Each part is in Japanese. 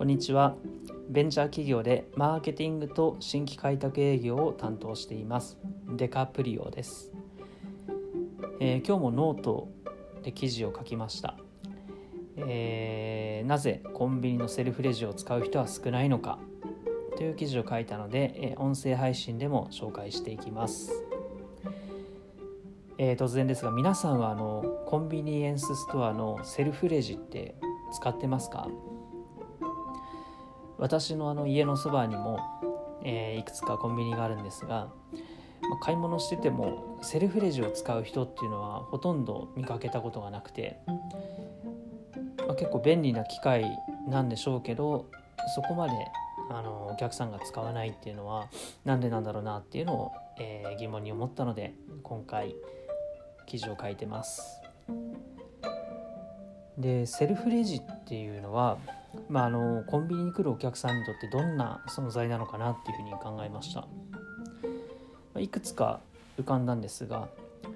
こんにちは。ベンチャー企業でマーケティングと新規開拓営業を担当しています。デカプリオです、えー、今日もノートで記事を書きました、えー、なぜコンビニのセルフレジを使う人は少ないのか。という記事を書いたので、えー、音声配信でも紹介していきます、え突然ですが皆さんはあのコンビニエンスストアのセルフレジって使ってますか？私のあの家のそばにも、えー、いくつかコンビニがあるんですが、まあ、買い物しててもセルフレジを使う人っていうのはほとんど見かけたことがなくて、まあ、結構便利な機械なんでしょうけどそこまであのお客さんが使わないっていうのは何でなんだろうなっていうのを、えー、疑問に思ったので今回記事を書いてます。でセルフレジっていうのはまあ、あのコンビニに来るお客さんにとってどんな存在なのかなっていうふうに考えました。まいくつか浮かんだんですが、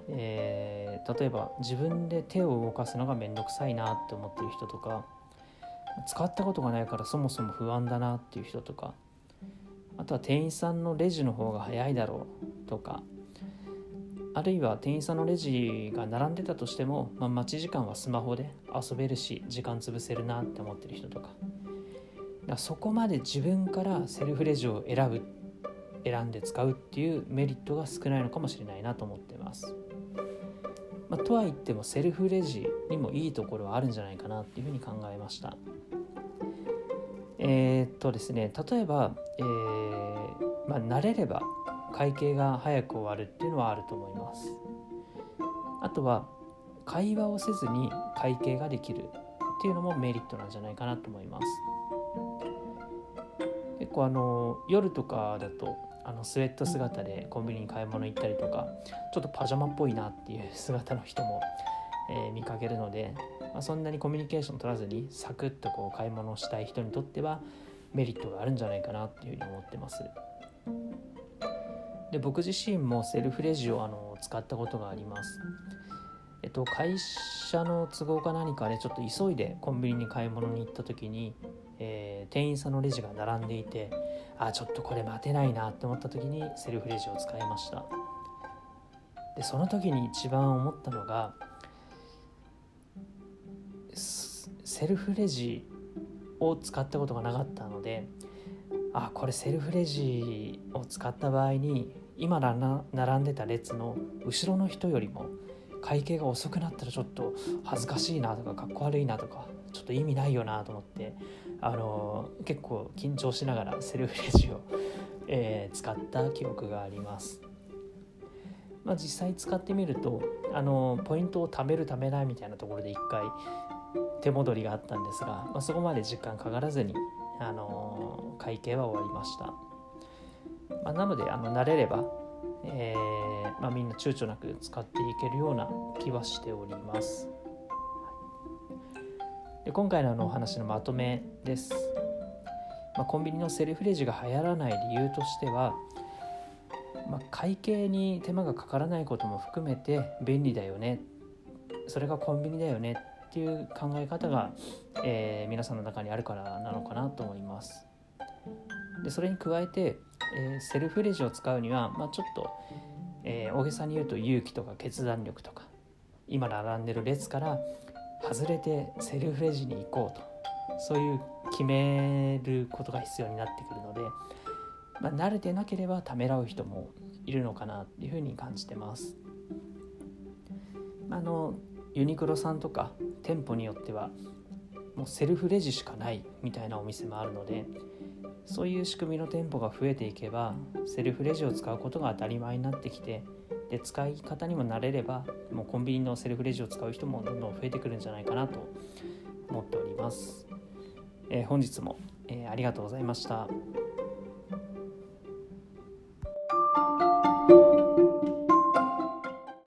えー、例えば自分で手を動かすのが面倒くさいなって思ってる人とか使ったことがないからそもそも不安だなっていう人とかあとは店員さんのレジの方が早いだろうとかあるいは店員さんのレジが並んでたとしても、まあ、待ち時間はスマホで遊べるし時間潰せるなって思ってる人とか。かそこまで自分からセルフレジを選ぶ選んで使うっていうメリットが少ないのかもしれないなと思ってます、まあ、とは言ってもセルフレジにもいいところはあるんじゃないかなっていうふうに考えました。えー、っとですね例えば、えーまあ、慣れれば会計が早く終わるっていうのはあると思いますあとは会話をせずに会計ができるっていうのもメリットなんじゃないかなと思います結構あの夜とかだとあのスウェット姿でコンビニに買い物行ったりとかちょっとパジャマっぽいなっていう姿の人も、えー、見かけるので、まあ、そんなにコミュニケーション取らずにサクッとこう買い物をしたい人にとってはメリットがあるんじゃないかなっていうふうに思ってます。で僕自身もセルフレジをあの使ったことがあります。えっと、会社の都合か何かでちょっと急いでコンビニに買い物に行った時に、えー、店員さんのレジが並んでいてあちょっとこれ待てないなって思った時にセルフレジを使いましたでその時に一番思ったのがセルフレジを使ったことがなかったのであこれセルフレジを使った場合に今並んでた列の後ろの人よりも会計が遅くなったらちょっと恥ずかしいなとかかっこ悪いなとかちょっと意味ないよなと思ってあの結構緊張しながらセルフレジを、えー、使った記憶があります。まあ、実際使ってみるとあのポイントを貯める貯めないみたいなところで一回手戻りがあったんですが、まあ、そこまで時間かからずにあの会計は終わりました。まあ、なのであの慣れれば、えー、まあ、みんな躊躇なく使っていけるような気はしております。で今回のあのお話のまとめです。まあ、コンビニのセルフレジが流行らない理由としては、まあ、会計に手間がかからないことも含めて便利だよねそれがコンビニだよねっていう考え方が、えー、皆さんの中にあるからなのかなと思います。でそれに加えて、えー、セルフレジを使うには、まあ、ちょっと、えー、大げさに言うと勇気とか決断力とか今並んでる列から外れてセルフレジに行こうとそういう決めることが必要になってくるので、まあ、慣れてなければためらう人もいるのかなっていうふうに感じてます。あのユニクロさんとか店舗によってはもうセルフレジしかないみたいなお店もあるのでそういう仕組みの店舗が増えていけばセルフレジを使うことが当たり前になってきてで使い方にも慣れればもうコンビニのセルフレジを使う人もどんどん増えてくるんじゃないかなと思っております、えー、本日も、えー、ありがとうございました。